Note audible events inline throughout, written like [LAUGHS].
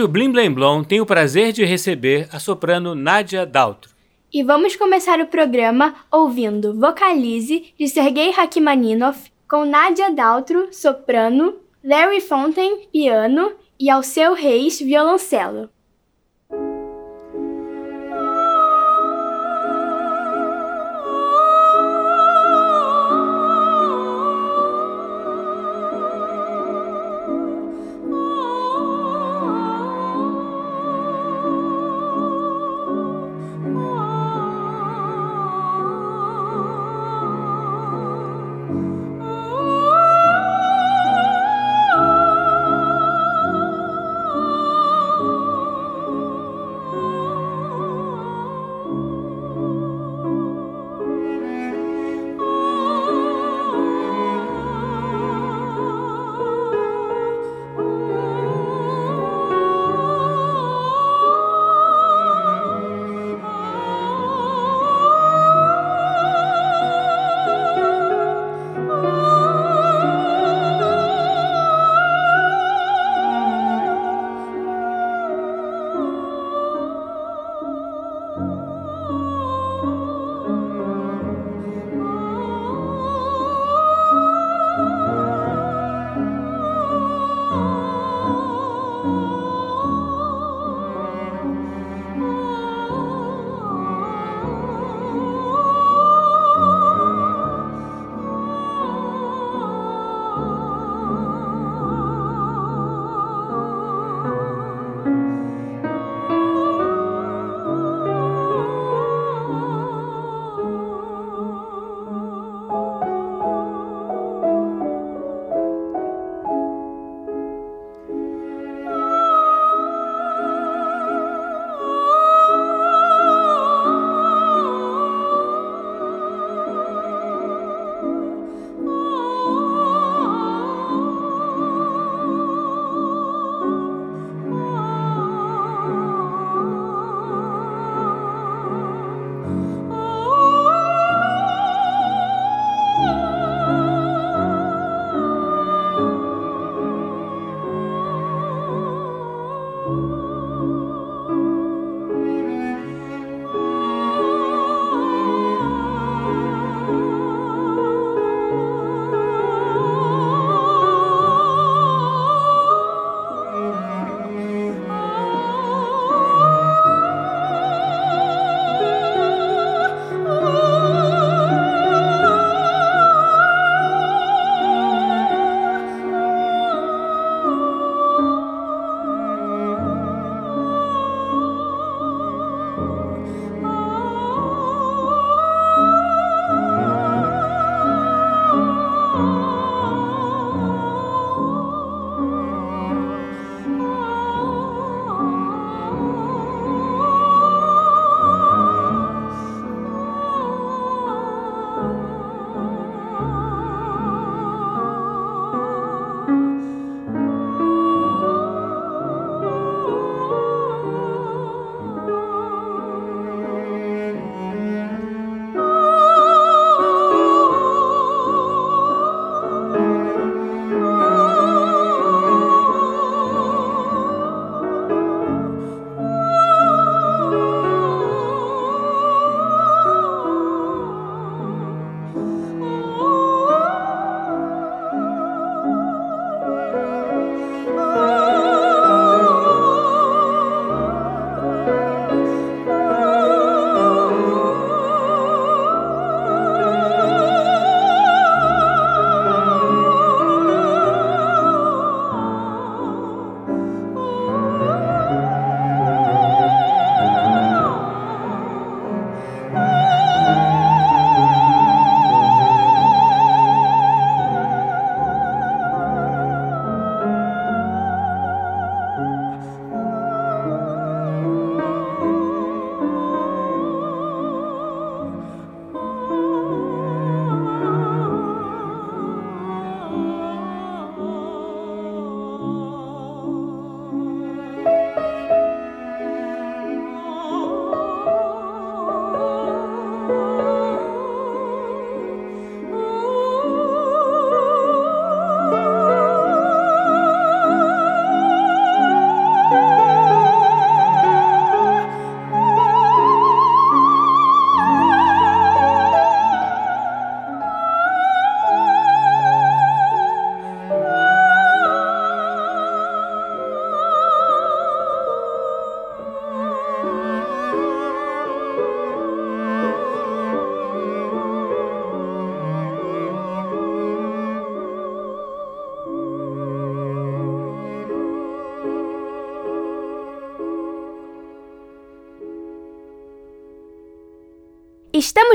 Hoje o Blim Blim Blom tem o prazer de receber a soprano Nadia Daltro. E vamos começar o programa ouvindo Vocalize de Sergei Rachmaninov com Nadia Daltro, soprano, Larry Fontaine, piano e Alceu Reis, violoncelo.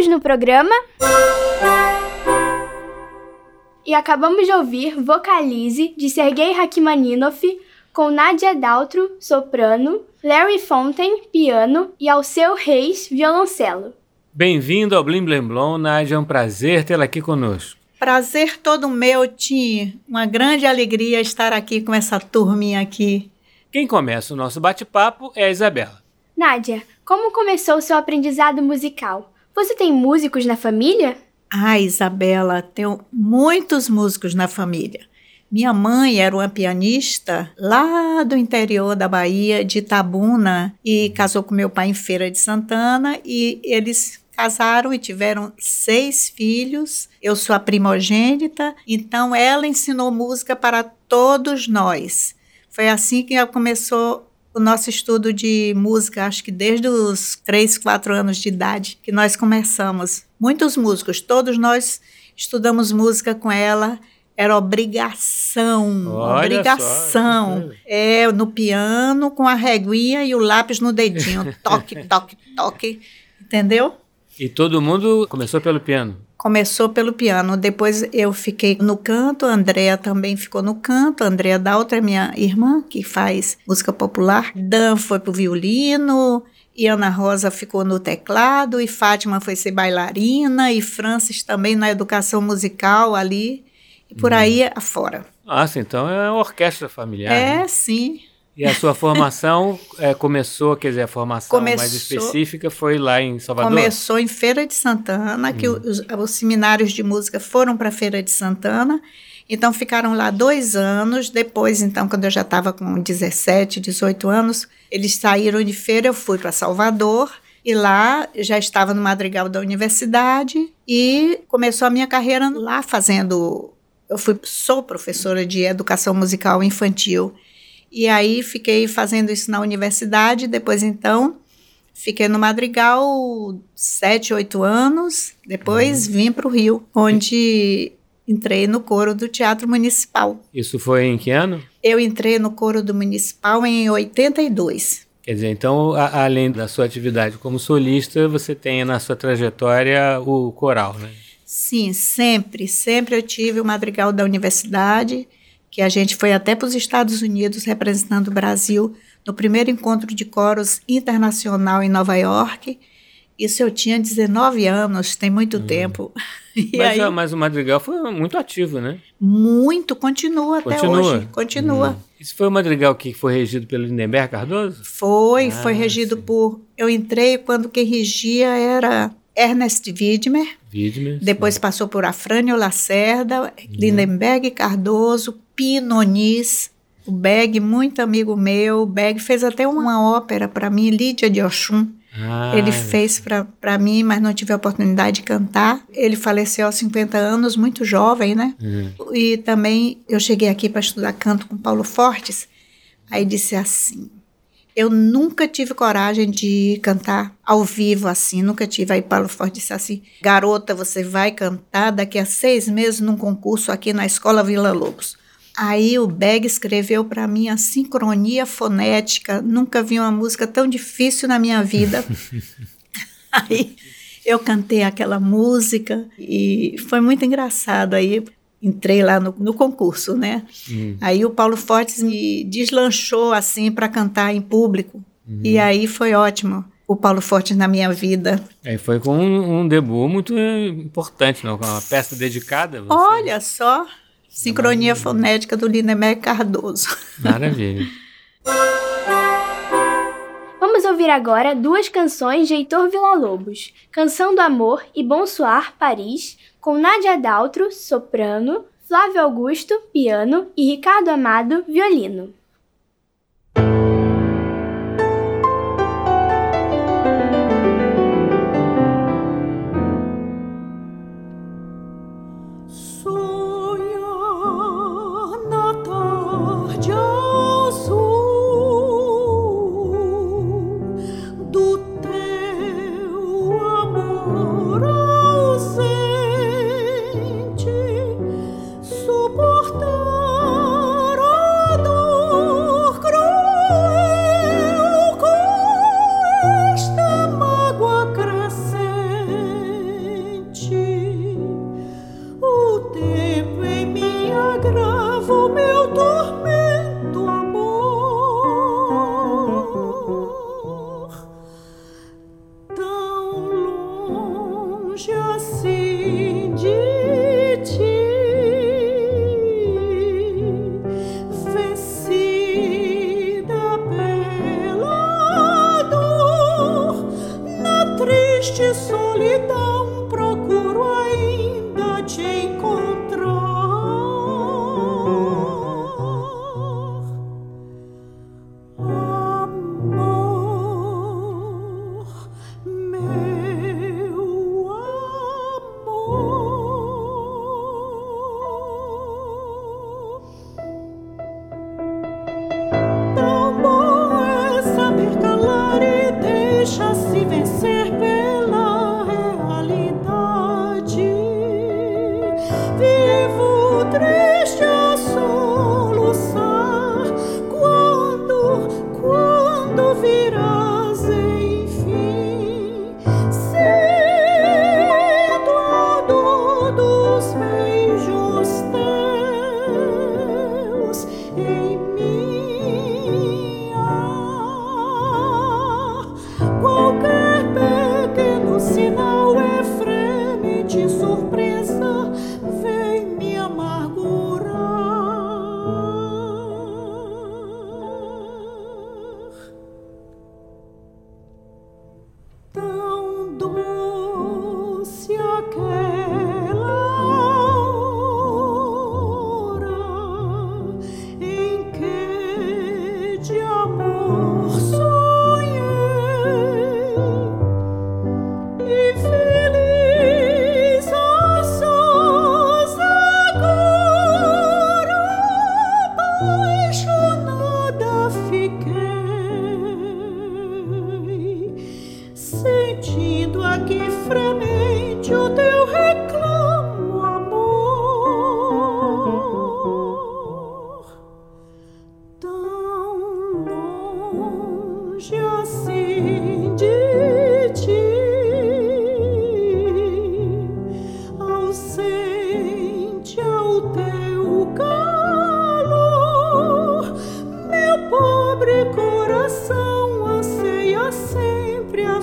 Estamos no programa. E acabamos de ouvir Vocalize, de Sergei Rachmaninoff, com Nadia Daltro, soprano, Larry Fontaine, piano e Alceu Reis, violoncelo. Bem-vindo ao Blim Blim Blom, Nádia. É um prazer tê-la aqui conosco. Prazer todo meu, Tim. Uma grande alegria estar aqui com essa turminha aqui. Quem começa o nosso bate-papo é a Isabela. Nádia, como começou seu aprendizado musical? Você tem músicos na família? Ah, Isabela, tenho muitos músicos na família. Minha mãe era uma pianista lá do interior da Bahia, de Itabuna, e casou com meu pai em Feira de Santana, e eles casaram e tiveram seis filhos. Eu sou a primogênita, então ela ensinou música para todos nós. Foi assim que começou o nosso estudo de música, acho que desde os três, quatro anos de idade que nós começamos. Muitos músicos, todos nós estudamos música com ela. Era obrigação, Olha obrigação. só. É, no piano, com a reguinha e o lápis no dedinho. [LAUGHS] Toque, toque, toque. Entendeu? E todo mundo começou pelo piano. Começou pelo piano, depois eu fiquei no canto, a Andrea também ficou no canto, a Andrea Daltra é minha irmã, que faz música popular. Dan foi pro violino, e Ana Rosa ficou no teclado, e Fátima foi ser bailarina, e Francis também na educação musical ali, e por aí afora. Nossa, então é uma orquestra familiar. né? É, sim. E a sua formação é, [LAUGHS] começou, quer dizer, a formação mais Começou- específica foi lá em Salvador? Começou em Feira de Santana, que os, os seminários de música foram para Feira de Santana. Então ficaram lá dois anos. Depois, então, quando eu já estava com 17, 18 anos, eles saíram de feira, eu fui para Salvador. E lá já estava no madrigal da universidade e começou a minha carreira lá fazendo. Eu fui, sou professora de educação musical infantil. E aí fiquei fazendo isso na universidade. Depois, então, Fiquei no Madrigal sete, oito anos. Depois vim para o Rio, onde entrei no coro do Teatro Municipal. Isso foi em que ano? Eu entrei no coro do Municipal em 82. Quer dizer, então, a- além da sua atividade como solista, você tem na sua trajetória o coral, né? Sim, sempre, sempre eu tive o Madrigal da Universidade, que a gente foi até para os Estados Unidos representando o Brasil no primeiro encontro de coros internacional em Nova York. Isso eu tinha 19 anos, tem muito tempo. [LAUGHS] E Mas, aí, a- mas o Madrigal foi muito ativo, né? muito, continua até Continua? hoje. Continua. Hum. Isso foi o Madrigal que foi regido pelo Lindenberg Cardoso? Foi, Ah, foi regido sim. por. Eu entrei quando quem regia era Ernest Widmer, Widmer. depois passou por Afrânio Lacerda, Uhum. Lindenberg Cardoso, Pinonis, o Beg, muito amigo meu. O Beg fez até uma ópera para mim, Lídia de Oxum. Ah, Ele fez para mim, mas não tive a oportunidade de cantar. Ele faleceu aos 50 anos, muito jovem, né? Uhum. E também eu cheguei aqui para estudar canto com Paulo Fortes. Aí disse assim: Eu nunca tive coragem de cantar ao vivo assim, nunca tive. Aí Paulo Fortes disse assim: Garota, você vai cantar daqui a seis meses num concurso aqui na Escola Vila Lobos. Aí o Beg escreveu para mim a sincronia fonética. Nunca vi uma música tão difícil na minha vida. [LAUGHS] Aí eu cantei aquela música e foi muito engraçado. Aí entrei lá no, no concurso, né? Hum. Aí o Paulo Fortes me deslanchou assim para cantar em público. E aí foi ótimo o Paulo Fortes na minha vida. Aí foi com um, um debut muito importante, não? Com uma peça dedicada. você. Olha só, sincronia fonética do Linemé Cardoso. Maravilha. [LAUGHS] Vamos ouvir agora duas canções de Heitor Villa-Lobos: Canção do Amor e Bonsoir Paris, com Nádia Daltro, soprano, Flávio Augusto, piano e Ricardo Amado, violino.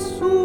sua.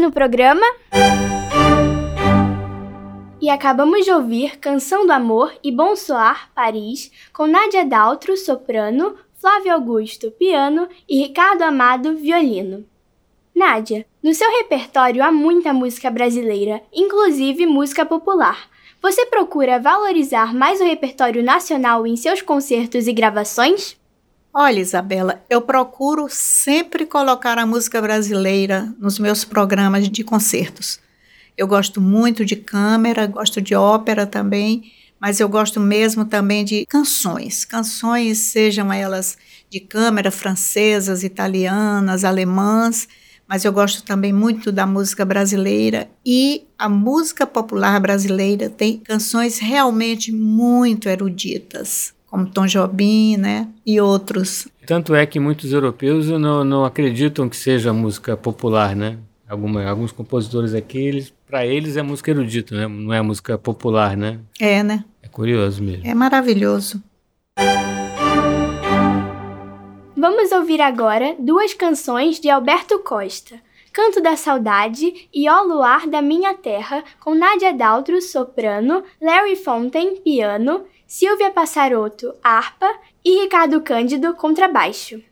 No programa. E acabamos de ouvir Canção do Amor e Bonsoir, Paris, com Nádia Daltro, soprano, Flávio Augusto, piano e Ricardo Amado, violino. Nádia, no seu repertório há muita música brasileira, inclusive música popular. Você procura valorizar mais o repertório nacional em seus concertos e gravações? Olha, Isabela, eu procuro sempre colocar a música brasileira nos meus programas de concertos. Eu gosto muito de câmera, gosto de ópera também, mas eu gosto mesmo também de canções. Canções, sejam elas de câmera francesas, italianas, alemãs, mas eu gosto também muito da música brasileira e a música popular brasileira tem canções realmente muito eruditas, como Tom Jobim, né, e outros. Tanto é que muitos europeus não, não acreditam que seja música popular, né? Alguma, alguns compositores aqui, eles, para eles é música erudita, né? não é música popular, né? É, né? É curioso mesmo. É maravilhoso. Vamos ouvir agora duas canções de Alberto Costa. Canto da Saudade e Ó Luar da Minha Terra, com Nádia Daltro, soprano, Larry Fontaine, piano, Silvia Passaroto, harpa e Ricardo Cândido, contrabaixo.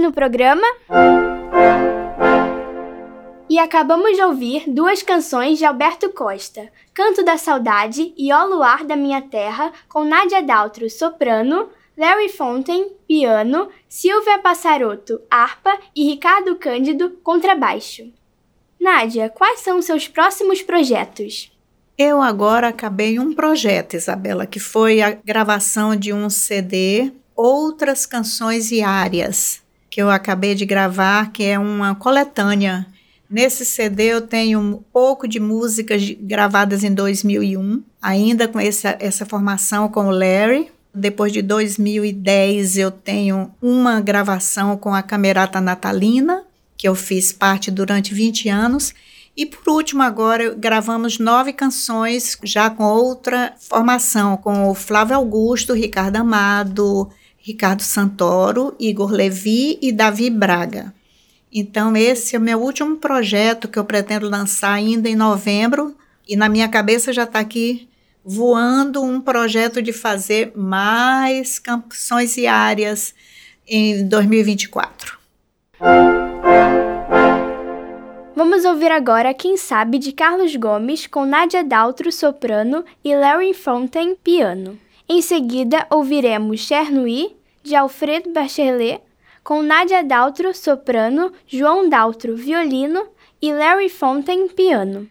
Estamos no programa. E acabamos de ouvir duas canções de Alberto Costa, Canto da Saudade e Ó Luar da Minha Terra, com Nádia Daltro, soprano, Larry Fontaine, piano, Silvia Passarotto, harpa e Ricardo Cândido, contrabaixo. Nádia, quais são seus próximos projetos? Eu agora acabei um projeto, Isabela, que foi a gravação de um CD, Outras Canções e Áreas, que eu acabei de gravar, que é uma coletânea Nesse CD eu tenho um pouco de músicas gravadas em 2001, ainda com essa, essa formação com o Larry. Depois de 2010 eu tenho uma gravação com a Camerata Natalina, que eu fiz parte durante 20 anos. E por último, agora gravamos nove canções já com outra formação, com o Flávio Augusto, Ricardo Amado, Ricardo Santoro, Igor Levi e Davi Braga. Então, esse é o meu último projeto que eu pretendo lançar ainda em novembro. E na minha cabeça já está aqui voando um projeto de fazer mais canções e áreas em 2024. Vamos ouvir agora Quem Sabe de Carlos Gomes com Nádia Daltro, soprano, e Larry Fontaine, piano. Em seguida, ouviremos Chernobyl, de Alfredo Bachelet, com Nadia Daltro, soprano, João Daltro, violino e Larry Fontaine, piano.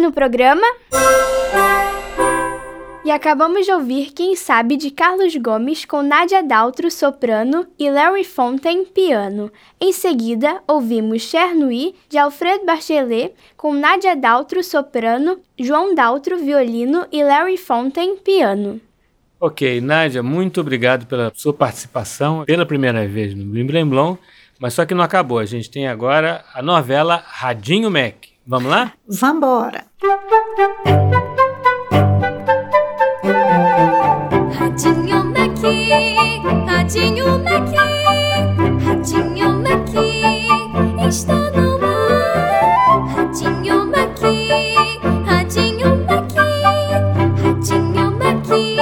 No programa. E acabamos de ouvir Quem Sabe de Carlos Gomes com Nádia Daltro, soprano, e Larry Fontaine, piano. Em seguida, ouvimos Chernoui, de Alfredo Bachelet, com Nádia Daltro, soprano, João Daltro, violino e Larry Fontaine, piano. Ok, Nádia, muito obrigado pela sua participação pela primeira vez no Blim Blim Blom, mas só que não acabou. A gente tem agora a novela Radinho Mac. Vamos lá? Vambora! Radinho Maqui, Radinho Maqui, Radinho Maqui, está no ar. Radinho Maqui, Radinho Maqui, Radinho Maqui,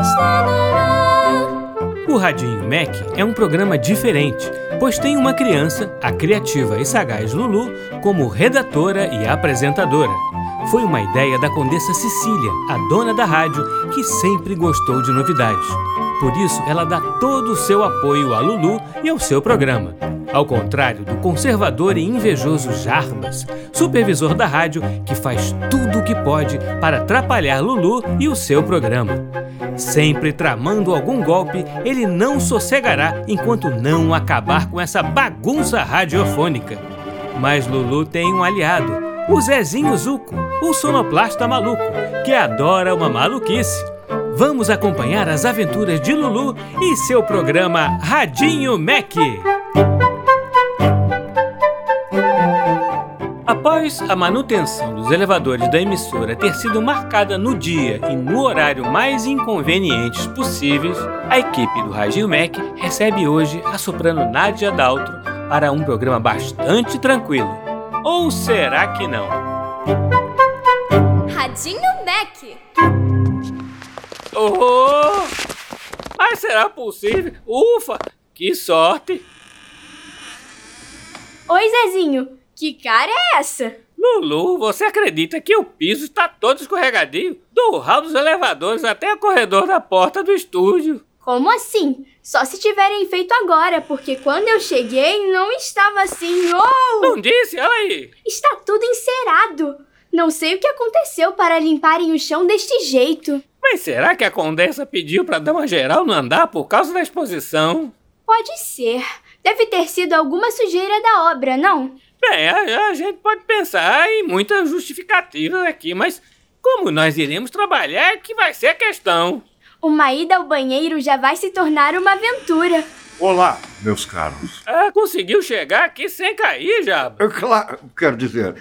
está no ar. O Radinho Mac é um programa diferente, pois tem uma criança, a criativa e sagaz Lulu, como redatora e apresentadora. Foi uma ideia da Condessa Cecília, a dona da rádio, que sempre gostou de novidades. Por isso, ela dá todo o seu apoio a Lulu e ao seu programa. Ao contrário do conservador e invejoso Jarbas, supervisor da rádio, que faz tudo o que pode para atrapalhar Lulu e o seu programa. Sempre tramando algum golpe, ele não sossegará enquanto não acabar com essa bagunça radiofônica. Mas Lulu tem um aliado, o Zezinho Zuco, o sonoplasta maluco, que adora uma maluquice. Vamos acompanhar as aventuras de Lulu e seu programa Radinho Mac. Após a manutenção dos elevadores da emissora ter sido marcada no dia e no horário mais inconvenientes possíveis, A equipe do Radinho Mac recebe hoje a soprano Nádia Daltro para um programa bastante tranquilo. Ou será que não? Radinho Mac. Oh! Mas será possível? Ufa! Que sorte! Oi, Zezinho. Que cara é essa? Lulu, você acredita que o piso está todo escorregadio? Do hall dos elevadores até o corredor da porta do estúdio. Como assim? Só se tiverem feito agora, porque quando eu cheguei não estava assim. Oh! Não disse? Olha aí! Está tudo encerado. Não sei o que aconteceu para limparem o chão deste jeito. Mas será que a Condessa pediu para dar uma geral no andar por causa da exposição? Pode ser. Deve ter sido alguma sujeira da obra, não? Bem, a, a gente pode pensar em muitas justificativas aqui, mas como nós iremos trabalhar é que vai ser a questão. Uma ida ao banheiro já vai se tornar uma aventura. Olá, meus caros. Ah, conseguiu chegar aqui sem cair, Jaba? Eu, Claro, quero dizer,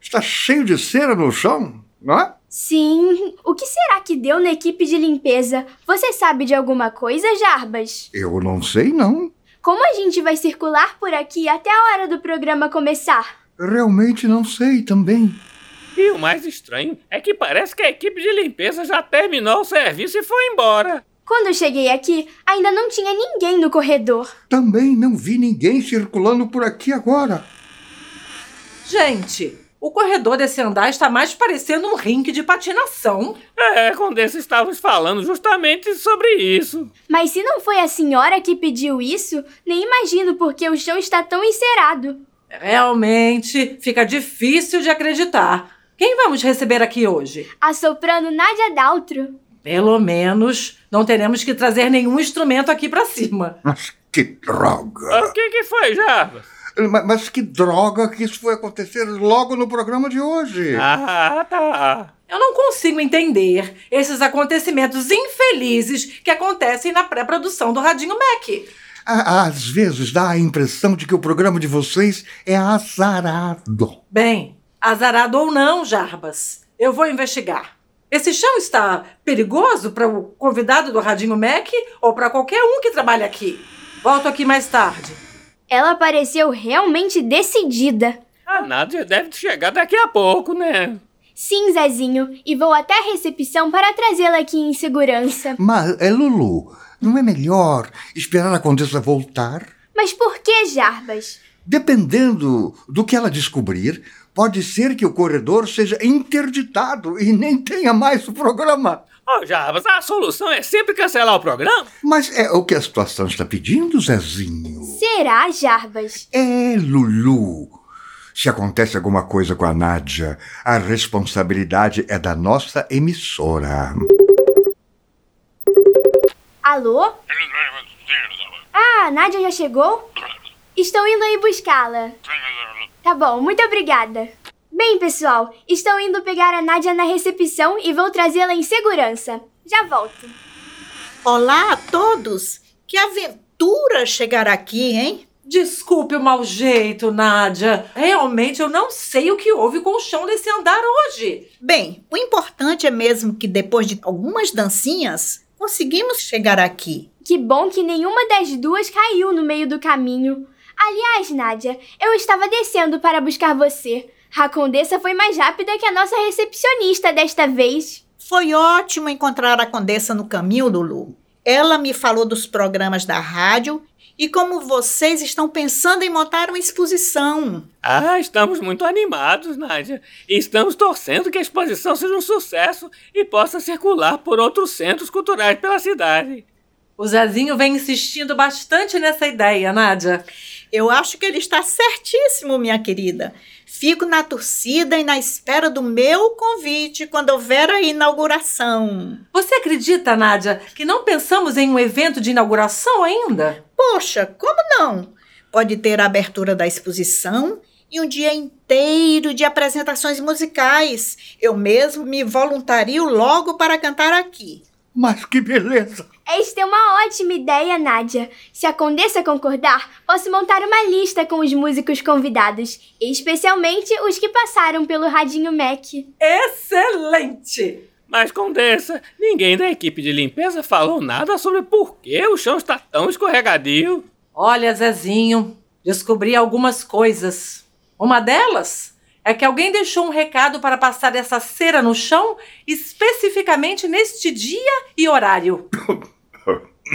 está cheio de cera no chão, não é? Sim. O que será que deu na equipe de limpeza? Você sabe de alguma coisa, Jarbas? Eu não sei, não. Como a gente vai circular por aqui até a hora do programa começar? Realmente não sei também. E o mais estranho é que parece que a equipe de limpeza já terminou o serviço e foi embora. Quando eu cheguei aqui, ainda não tinha ninguém no corredor. Também não vi ninguém circulando por aqui agora. Gente, o corredor desse andar está mais parecendo um rink de patinação. É, Condessa, estávamos falando justamente sobre isso. Mas se não foi a senhora que pediu isso, nem imagino porque o chão está tão encerado. Realmente fica difícil de acreditar. Quem vamos receber aqui hoje? A soprano Nádia Daltro. Pelo menos não teremos que trazer nenhum instrumento aqui para cima. Mas que droga! O que, que foi, Jarbas? Mas, mas que droga que isso foi acontecer logo no programa de hoje. Ah, tá. Eu não consigo entender esses acontecimentos infelizes que acontecem na pré-produção do Radinho Mac. Às vezes dá a impressão de que o programa de vocês é azarado. Bem, azarado ou não, Jarbas, eu vou investigar. Esse chão está perigoso para o convidado do Radinho Mac ou para qualquer um que trabalhe aqui. Volto aqui mais tarde. Ela pareceu realmente decidida. A Nádia deve chegar daqui a pouco, né? Sim, Zezinho, e vou até a recepção para trazê-la aqui em segurança. Mas, é Lulu, não é melhor esperar a Condessa voltar? Mas por que, Jarbas? Dependendo do que ela descobrir, pode ser que o corredor seja interditado e nem tenha mais o programa. Ô, Jarbas, a solução é sempre cancelar o programa? Mas é o que a situação está pedindo, Zezinho. Será, Jarbas? É, Lulu. Se acontece alguma coisa com a Nádia, a responsabilidade é da nossa emissora. Alô? Ah, a Nádia já chegou? Estou indo aí buscá-la. Tá bom, muito obrigada. Bem, pessoal, estou indo pegar a Nádia na recepção e vou trazê-la em segurança. Já volto. Olá a todos! Que aventura chegar aqui, hein? Desculpe o mau jeito, Nádia. Realmente eu não sei o que houve com o chão desse andar hoje. Bem, o importante é mesmo que depois de algumas dancinhas, conseguimos chegar aqui. Que bom que nenhuma das duas caiu no meio do caminho. Aliás, Nádia, eu estava descendo para buscar você. A condessa foi mais rápida que a nossa recepcionista desta vez. Foi ótimo encontrar a Condessa no caminho, Lulu. Ela me falou dos programas da rádio e como vocês estão pensando em montar uma exposição. Ah, estamos muito animados, Nádia. Estamos torcendo que a exposição seja um sucesso e possa circular por outros centros culturais pela cidade. O Zezinho vem insistindo bastante nessa ideia, Nádia. Eu acho que ele está certíssimo, minha querida. Fico na torcida e na espera do meu convite quando houver a inauguração. Você acredita, Nádia, que não pensamos em um evento de inauguração ainda? Poxa, como não? Pode ter a abertura da exposição e um dia inteiro de apresentações musicais. Eu mesmo me voluntario logo para cantar aqui. Mas que beleza! Esta é uma ótima ideia, Nádia. Se a condessa concordar, posso montar uma lista com os músicos convidados, especialmente os que passaram pelo Radinho Mac. Excelente! Mas, Condessa, ninguém da equipe de limpeza falou nada sobre por que o chão está tão escorregadio. Olha, Zezinho, descobri algumas coisas. Uma delas é que alguém deixou um recado para passar essa cera no chão especificamente neste dia e horário.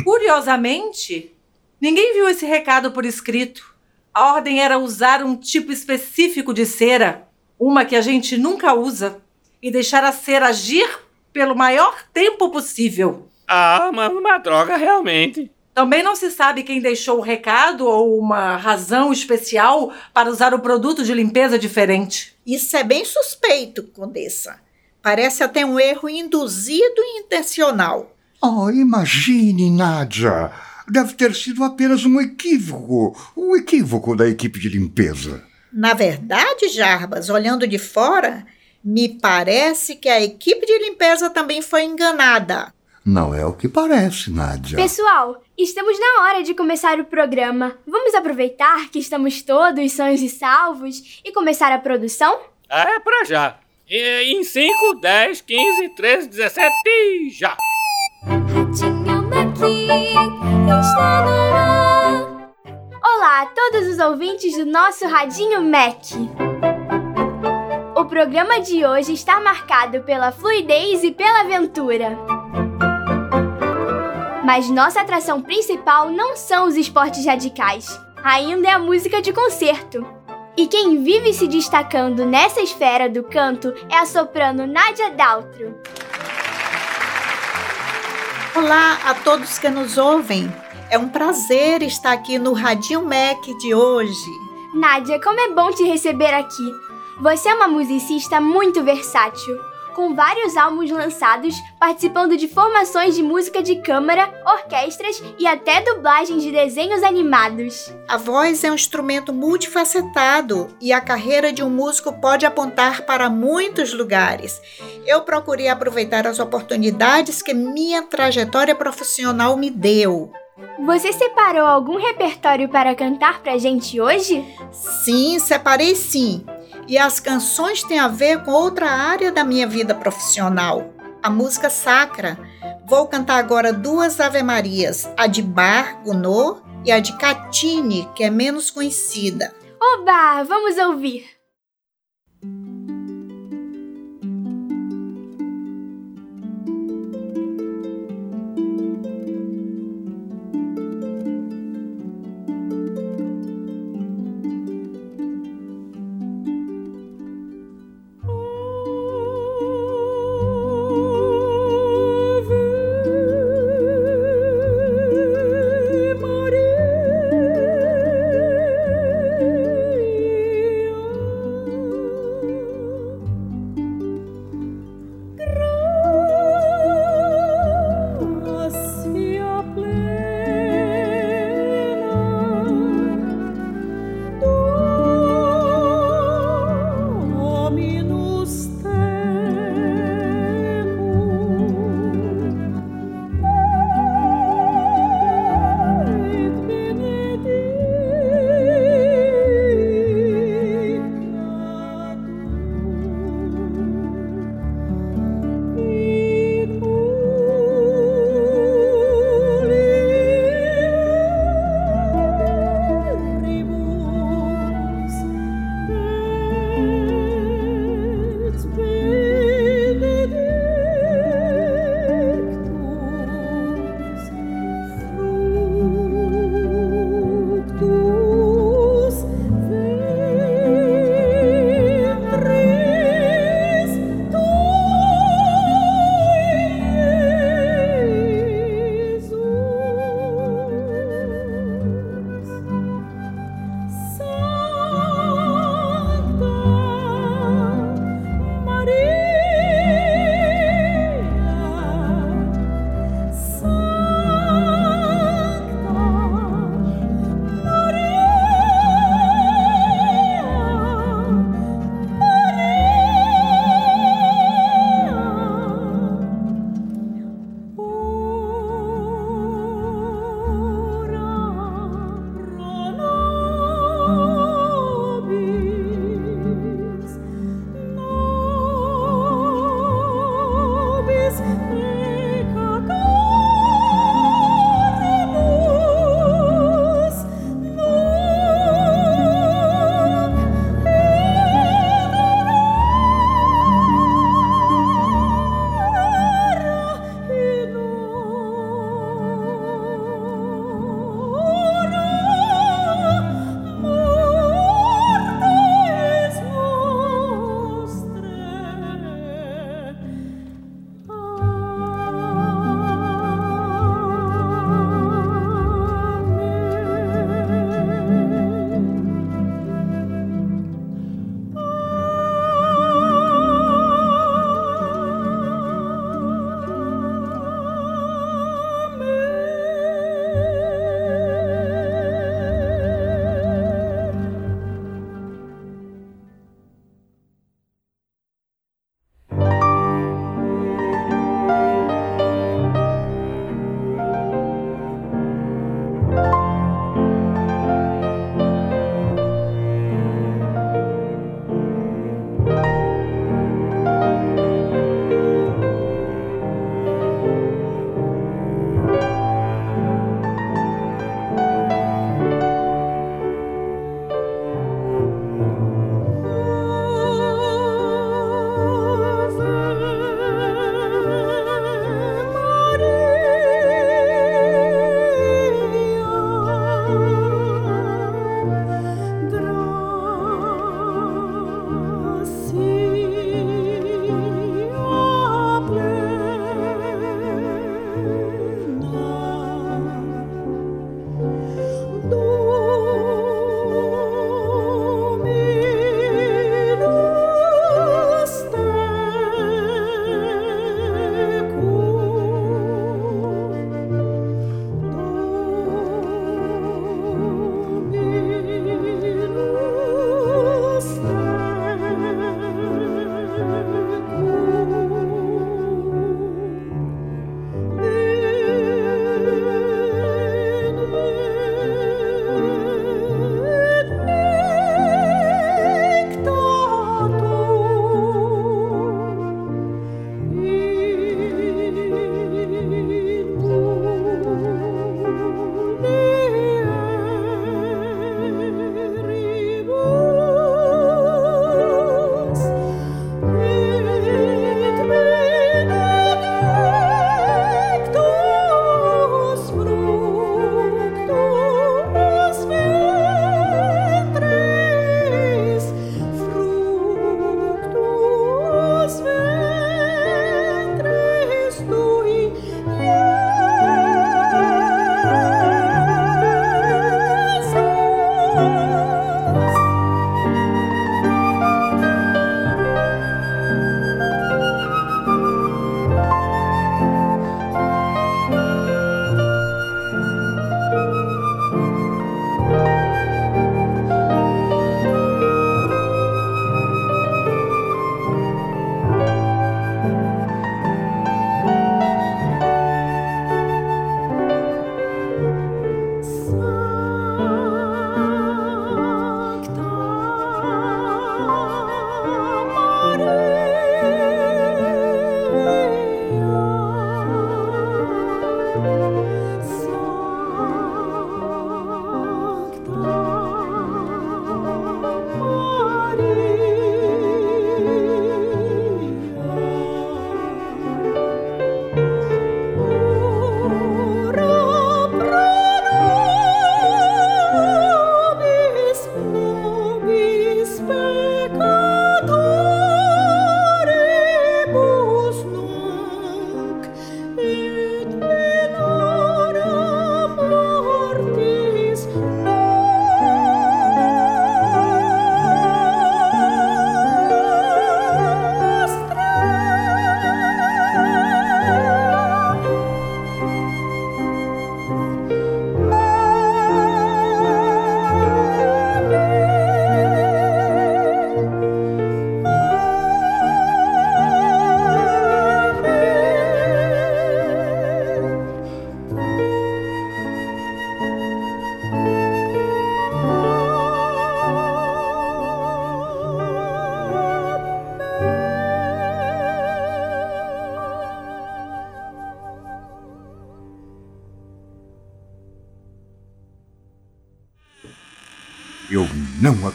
Curiosamente, ninguém viu esse recado por escrito. A ordem era usar um tipo específico de cera, uma que a gente nunca usa, e deixar a cera agir pelo maior tempo possível. Ah, mas uma droga realmente. Também não se sabe quem deixou o recado ou uma razão especial para usar o produto de limpeza diferente. Isso é bem suspeito, Condessa. Parece até um erro induzido e intencional. Oh, imagine, Nádia. Deve ter sido apenas um equívoco. Um equívoco da equipe de limpeza. Na verdade, Jarbas, olhando de fora, me parece que a equipe de limpeza também foi enganada. Não é o que parece, Nádia. Pessoal, estamos na hora de começar o programa. Vamos aproveitar que estamos todos sãos e salvos e começar a produção? É pra já. E, em 5, 10, 15, 13, 17 e já! Olá a todos os ouvintes do nosso Radinho Mac. O programa de hoje está marcado pela fluidez e pela aventura. Mas nossa atração principal não são os esportes radicais, ainda é a música de concerto. E quem vive se destacando nessa esfera do canto é a soprano Nádia Daltro. Olá a todos que nos ouvem. É um prazer estar aqui no Radinho Mac de hoje. Nádia, como é bom te receber aqui. Você é uma musicista muito versátil, com vários álbuns lançados, participando de formações de música de câmara, orquestras e até dublagens de desenhos animados. A voz é um instrumento multifacetado e a carreira de um músico pode apontar para muitos lugares. Eu procurei aproveitar as oportunidades que minha trajetória profissional me deu. Você separou algum repertório para cantar pra gente hoje? Sim, separei sim. E as canções têm a ver com outra área da minha vida profissional, a música sacra. Vou cantar agora duas Ave-Marias, a de Bar Gounod e a de Catine, que é menos conhecida. Oba, vamos ouvir!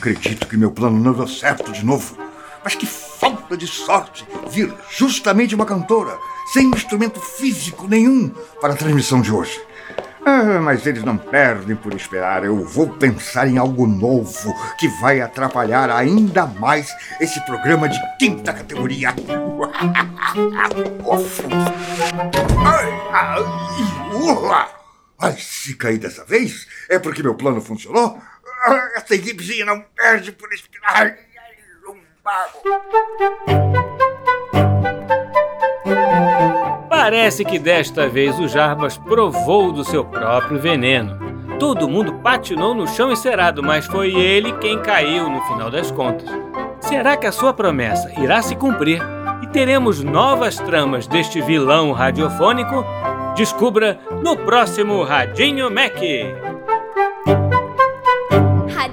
Acredito que meu plano não deu certo de novo. Mas que falta de sorte vir justamente uma cantora, sem instrumento físico nenhum, para a transmissão de hoje. Ah, mas eles não perdem por esperar. Eu vou pensar em algo novo que vai atrapalhar ainda mais esse programa de quinta categoria. [LAUGHS] ai, se cair dessa vez, é porque meu plano funcionou? Ah, Essa equipezinha não perde por bago. Parece que desta vez o Jarbas provou do seu próprio veneno. Todo mundo patinou no chão encerado, mas foi ele quem caiu no final das contas. Será que a sua promessa irá se cumprir e teremos novas tramas deste vilão radiofônico? Descubra no próximo Radinho Mac.